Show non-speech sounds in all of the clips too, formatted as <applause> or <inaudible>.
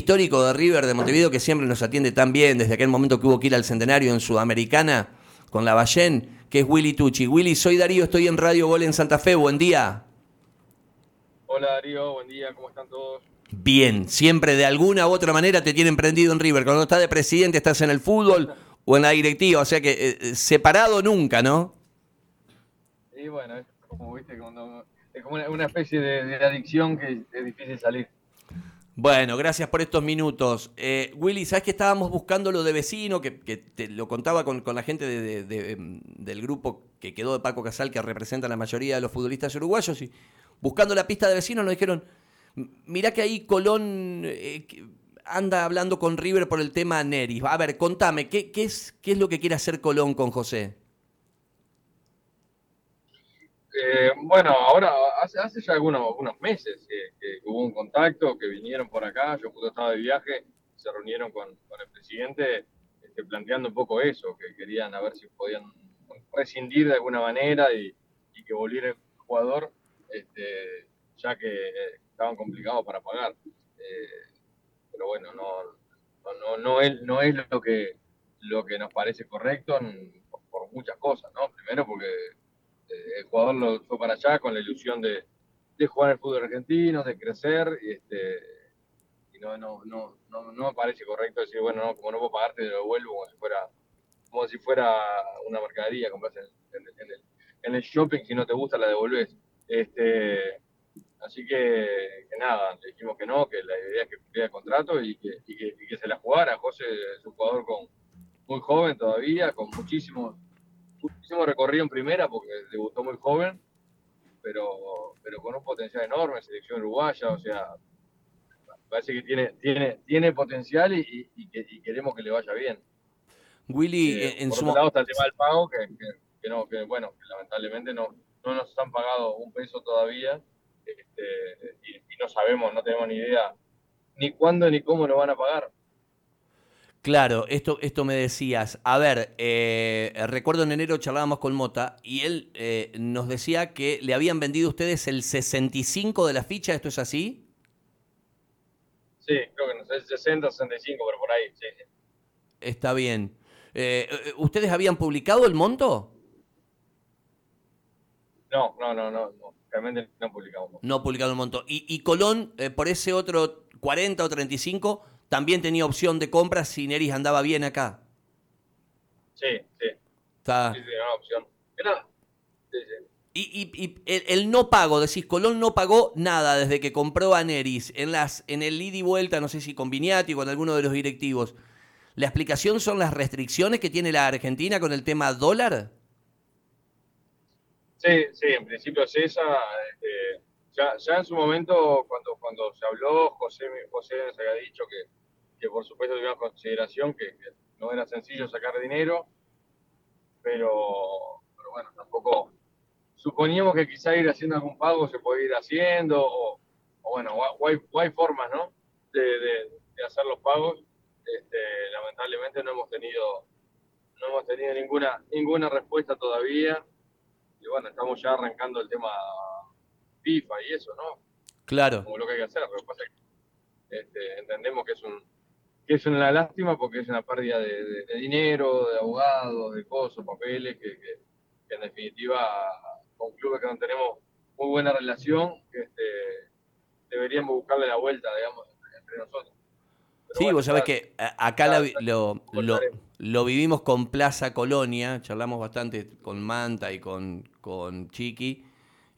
histórico de River de Montevideo que siempre nos atiende tan bien desde aquel momento que hubo que ir al centenario en Sudamericana con la Ballén, que es Willy Tucci. Willy, soy Darío, estoy en Radio Gol en Santa Fe, buen día. Hola Darío, buen día, ¿cómo están todos? Bien, siempre de alguna u otra manera te tienen prendido en River. Cuando estás de presidente estás en el fútbol o en la directiva, o sea que eh, eh, separado nunca, ¿no? Y bueno, es como, ¿viste? es como una, especie de adicción que es difícil salir. Bueno, gracias por estos minutos. Eh, Willy, ¿sabes que estábamos buscando lo de vecino? Que, te lo contaba con, la gente del grupo que quedó de Paco Casal, que representa a la mayoría de los futbolistas uruguayos. Y buscando la pista de vecino nos dijeron, mirá que ahí Colón eh, anda hablando con River por el tema Neris. A ver, contame, ¿qué, es, ¿qué es lo que quiere hacer Colón con José? Eh, bueno, ahora hace, hace ya algunos, meses hubo un contacto, que vinieron por acá, yo justo estaba de viaje, se reunieron con, el presidente este, planteando un poco eso, que querían a ver si podían rescindir de alguna manera y, que volviera el jugador, este, ya que eh, estaban complicados para pagar. Eh, pero bueno, no, no, no, es, no es lo que, lo que nos parece correcto por, muchas cosas, ¿no? Primero porque el jugador lo fue para allá con la ilusión de, jugar el fútbol argentino, de crecer, y, este, y no, no, no, no, me parece correcto decir, bueno, no, como no puedo pagarte, te lo devuelvo como si fuera, como si fuera una mercadería, compras en, el, en el shopping, si no te gusta la devolves. Este, así que, nada, le dijimos que no, que la idea es que cumpliera el contrato y que, y que, y que se la jugara. José es un jugador con, muy joven todavía, con muchísimos Hicimos recorrido en primera porque debutó muy joven, pero, pero con un potencial enorme, selección uruguaya, o sea, parece que tiene, tiene, tiene potencial y, queremos que le vaya bien. Willy, eh, en por su lado está el tema del pago, que, que, no, que bueno, lamentablemente no, no nos han pagado un peso todavía este, y, y, no sabemos, no tenemos ni idea ni cuándo ni cómo lo van a pagar. Claro, esto, esto me decías. A ver, eh, recuerdo en enero charlábamos con Mota y él eh, nos decía que le habían vendido ustedes el 65 de la ficha, ¿esto es así? Sí, creo que no sé, 60, 65, pero por ahí, sí. Está bien. Eh, ¿Ustedes habían publicado el monto? No, no, no, no, realmente no han publicado. No ha publicado el monto. ¿Y, y Colón, por ese otro 40 o 35, también tenía opción de compra si Neris andaba bien acá. Sí, sí. Está... Sí, sí, una opción. sí, sí. Y, y, el, no pago, decís, Colón no pagó nada desde que compró a Neris en, las, en el ida y vuelta, no sé si con Viniati o con alguno de los directivos. ¿La explicación son las restricciones que tiene la Argentina con el tema dólar? Sí, sí, en principio es esa. Este, ya, ya en su momento, cuando, cuando se habló, José, José nos había dicho que, que por supuesto tuvimos consideración que, no era sencillo sacar dinero, pero, pero, bueno, tampoco suponíamos que quizá ir haciendo algún pago se podía ir haciendo, o, bueno, o hay, formas, ¿no? De, de, hacer los pagos. Este, lamentablemente no hemos tenido no hemos tenido ninguna ninguna respuesta todavía y bueno estamos ya arrancando el tema FIFA y eso no claro como lo que hay que hacer lo que pasa es que este, entendemos que es un que es una lástima porque es una pérdida de, dinero, de abogados, de cosas, papeles, que, en definitiva con clubes que no tenemos muy buena relación, este, deberíamos buscarle la vuelta, digamos, entre nosotros. sí, vos sabés que acá lo, lo, vivimos con Plaza Colonia, charlamos bastante con Manta y con, con Chiqui,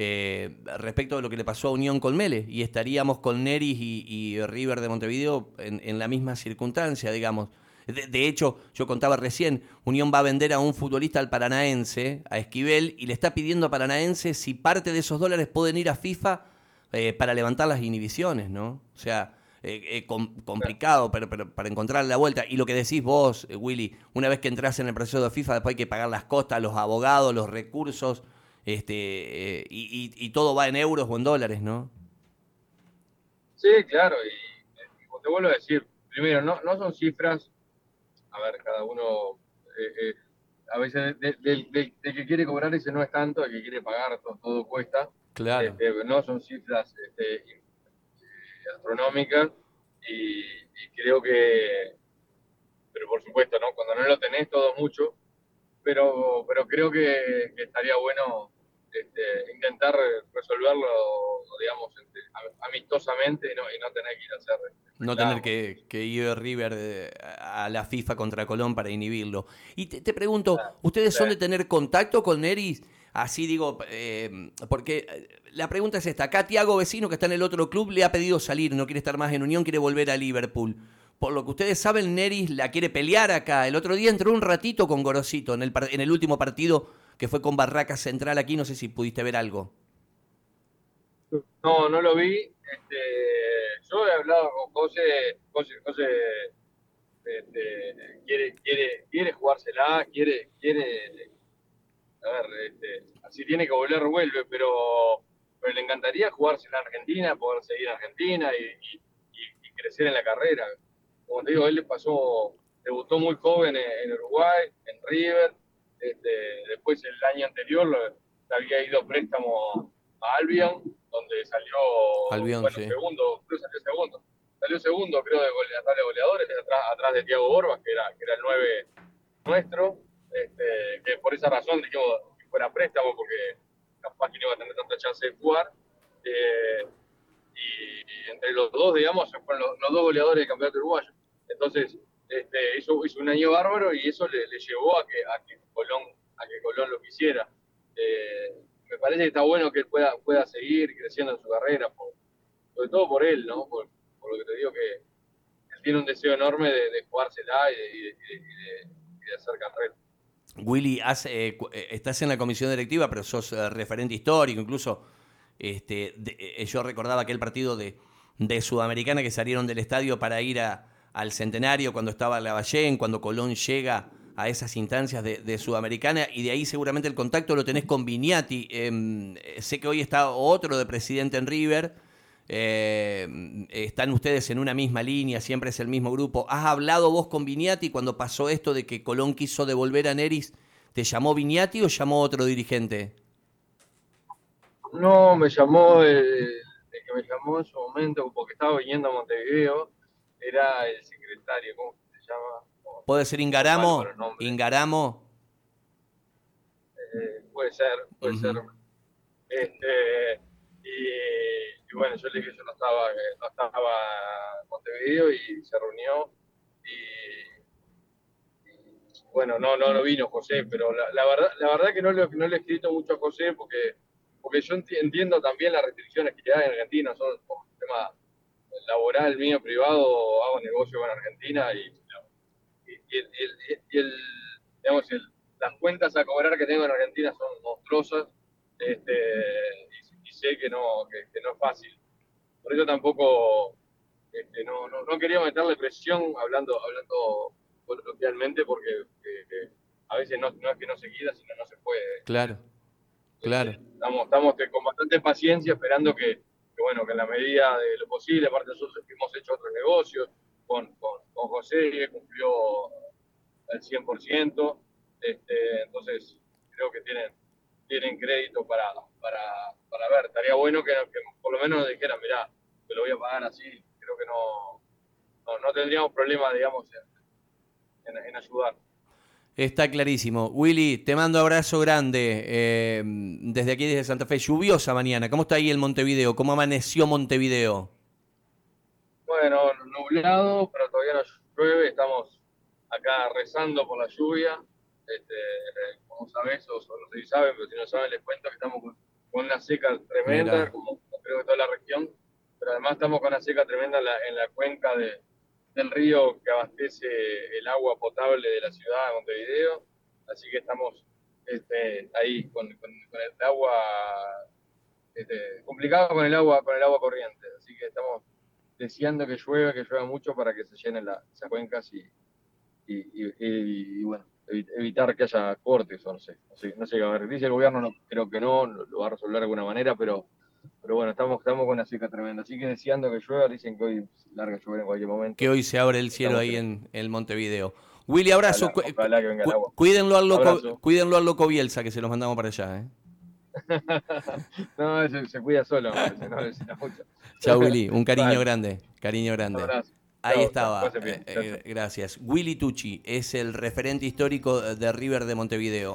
eh, respecto de lo que le pasó a Unión con Mele, y estaríamos con Neris y, River de Montevideo en, la misma circunstancia, digamos. De, hecho, yo contaba recién, Unión va a vender a un futbolista al Paranaense, a Esquivel, y le está pidiendo a Paranaense si parte de esos dólares pueden ir a FIFA eh, para levantar las inhibiciones, ¿no? O sea, eh, complicado pero, para encontrar la vuelta. Y lo que decís vos, Willy, una vez que entras en el proceso de FIFA, después hay que pagar las costas, los abogados, los recursos este, eh, y, todo va en euros o en dólares, ¿no? Sí, claro, y, te vuelvo a decir, primero, no, no son cifras, a ver, cada uno, eh, eh, a veces del que quiere cobrar ese no es tanto, el que quiere pagar todo, cuesta. Claro. Este, no son cifras este, astronómicas y, creo que, pero por supuesto, ¿no? Cuando no lo tenés todo mucho, pero, pero creo que, estaría bueno este, intentar resolverlo, digamos, este, amistosamente y no, y no tener que ir a hacer... Este, no tener que, que, ir River eh, a la FIFA contra Colón para inhibirlo. Y te, pregunto, ¿ustedes son de tener contacto con Neris? Así digo, eh, porque eh, la pregunta es esta. Acá Tiago Vecino, que está en el otro club, le ha pedido salir, no quiere estar más en Unión, quiere volver a Liverpool. Por lo que ustedes saben, Neris la quiere pelear acá. El otro día entró un ratito con Gorosito en el, en el último partido que fue con Barraca Central aquí. No sé si pudiste ver algo. No, no lo vi. Este, yo he hablado con José. José, José este, quiere, quiere, quiere jugársela, quiere, quiere a ver, este, así tiene que volver, vuelve, pero, le encantaría jugarse en Argentina, poder seguir en Argentina y, crecer en la carrera. Como te digo, él le pasó, debutó muy joven en, Uruguay, en River, este, después el año anterior había ido préstamo a Albion, donde salió bueno, segundo, creo salió segundo. Salió segundo, creo, de, de goleadores, atrás, atrás de Tiago Borbas, que era, que era el 9 nuestro. Este, que por esa razón dijimos que fuera préstamo, porque capaz que no iba a tener tanta chance de jugar. Eh, y, entre los dos, digamos, fueron los, dos goleadores del campeonato uruguayo. Entonces, este, hizo, un año bárbaro y eso le, llevó a que, a que, Colón, a que Colón lo quisiera. Eh, me parece que está bueno que él pueda, pueda seguir creciendo en su carrera, sobre todo por él, ¿no? Por, lo que te digo que él tiene un deseo enorme de, jugársela y de hacer carrera. Willy, eh, eh, estás en la comisión directiva, pero sos referente histórico, incluso este, yo recordaba aquel partido de, Sudamericana que salieron del estadio para ir al centenario cuando estaba la Lavallén, cuando Colón llega a esas instancias de, Sudamericana y de ahí seguramente el contacto lo tenés con Viniati. Em, sé que hoy está otro de presidente en River eh, están ustedes en una misma línea, siempre es el mismo grupo. ¿Has hablado vos con Viniati cuando pasó esto de que Colón quiso devolver a Neris? ¿Te llamó Viniati o llamó otro dirigente? No, me llamó el, que me llamó en su momento, porque estaba viniendo a Montevideo, era el secretario, ¿cómo se llama? ¿Puede ser Ingaramo? ¿Ingaramo? Eh, puede ser, puede ser. Este, y y bueno, yo le dije que yo no estaba, no estaba en Montevideo y se reunió y, bueno, no, no, no vino José, pero la, verdad, la verdad que no le, no le he escrito mucho a José porque, porque yo entiendo también las restricciones que hay en Argentina, son por tema laboral mío, privado, hago negocio con Argentina y, y, el, digamos, las cuentas a cobrar que tengo en Argentina son monstruosas. Este, sé que no, que, no es fácil. Por eso tampoco este, no, no, no, quería meterle presión hablando, hablando coloquialmente, porque a veces no, no, es que no se quiera, sino no se puede. Claro, claro. estamos, estamos con bastante paciencia esperando que, bueno, que en la medida de lo posible, aparte nosotros hemos hecho otros negocios, con, con, con José cumplió el 100%, este, entonces creo que tienen, tienen crédito para, para, para ver. Estaría bueno que, por lo menos nos dijeran, mirá, te lo voy a pagar así. Creo que no, no, tendríamos problema, digamos, en, ayudar. Está clarísimo. Willy, te mando abrazo grande eh, desde aquí, desde Santa Fe. Lluviosa mañana. ¿Cómo está ahí el Montevideo? ¿Cómo amaneció Montevideo? Bueno, nublado, pero todavía no llueve. Estamos acá rezando por la lluvia. Este, como sabes, o, no sé si saben, pero si no saben les cuento que estamos con con una seca tremenda, como creo que toda la región, pero además estamos con una seca tremenda en la, cuenca de, del río que abastece el agua potable de la ciudad de Montevideo, así que estamos este, ahí con, el agua este, complicado con el agua con el agua corriente, así que estamos deseando que llueva, que llueva mucho para que se llenen la, esas cuencas y, y bueno, evitar que haya cortes o no sé. No sé, a ver, dice el gobierno, no, creo que no, lo, va a resolver de alguna manera, pero, pero bueno, estamos, estamos con una seca tremenda. Así que deseando que llueva, dicen que hoy larga llover en cualquier momento. Que hoy se abre el cielo ahí en el Montevideo. Willy, abrazo. cuídenlo, al loco, cuídenlo al loco Bielsa, que se los mandamos para allá. ¿eh? <laughs> no, se, se, cuida solo. Chao, Willy. Un cariño grande. Cariño grande. Ahí estaba. gracias. Willy Tucci es el referente histórico de River de Montevideo.